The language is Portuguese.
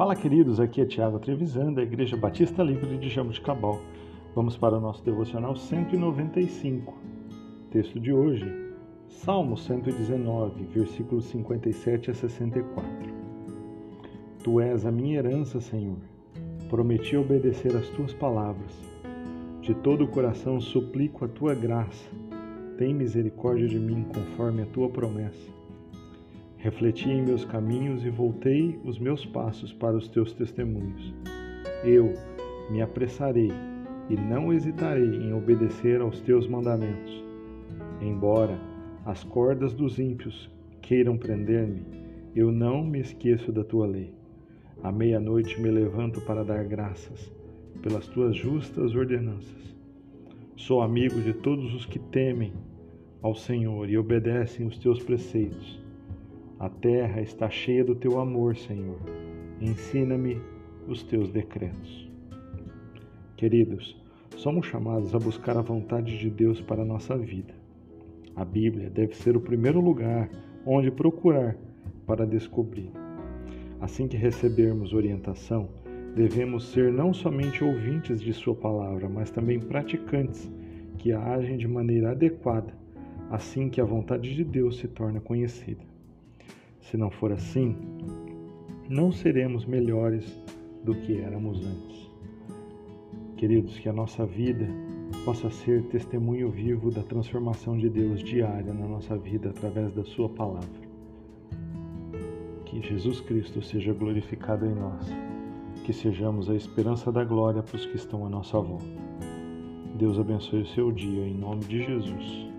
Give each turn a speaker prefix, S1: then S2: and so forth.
S1: Fala, queridos, aqui é Tiago Trevisan, da Igreja Batista Livre de Jabuticabal. Vamos para o nosso devocional 195. Texto de hoje, Salmo 119, versículos 57 a 64. Tu és a minha herança, Senhor. Prometi obedecer às tuas palavras. De todo o coração suplico a tua graça. Tem misericórdia de mim conforme a tua promessa. Refleti em meus caminhos e voltei os meus passos para os teus testemunhos. Eu me apressarei e não hesitarei em obedecer aos teus mandamentos. Embora as cordas dos ímpios queiram prender-me, eu não me esqueço da tua lei. À meia-noite me levanto para dar graças pelas tuas justas ordenanças. Sou amigo de todos os que temem ao Senhor e obedecem os teus preceitos. A terra está cheia do teu amor, Senhor. Ensina-me os teus decretos. Queridos, somos chamados a buscar a vontade de Deus para a nossa vida. A Bíblia deve ser o primeiro lugar onde procurar para descobrir. Assim que recebermos orientação, devemos ser não somente ouvintes de Sua palavra, mas também praticantes que agem de maneira adequada, assim que a vontade de Deus se torna conhecida. Se não for assim, não seremos melhores do que éramos antes. Queridos, que a nossa vida possa ser testemunho vivo da transformação de Deus diária na nossa vida através da Sua palavra. Que Jesus Cristo seja glorificado em nós, que sejamos a esperança da glória para os que estão à nossa volta. Deus abençoe o seu dia, em nome de Jesus.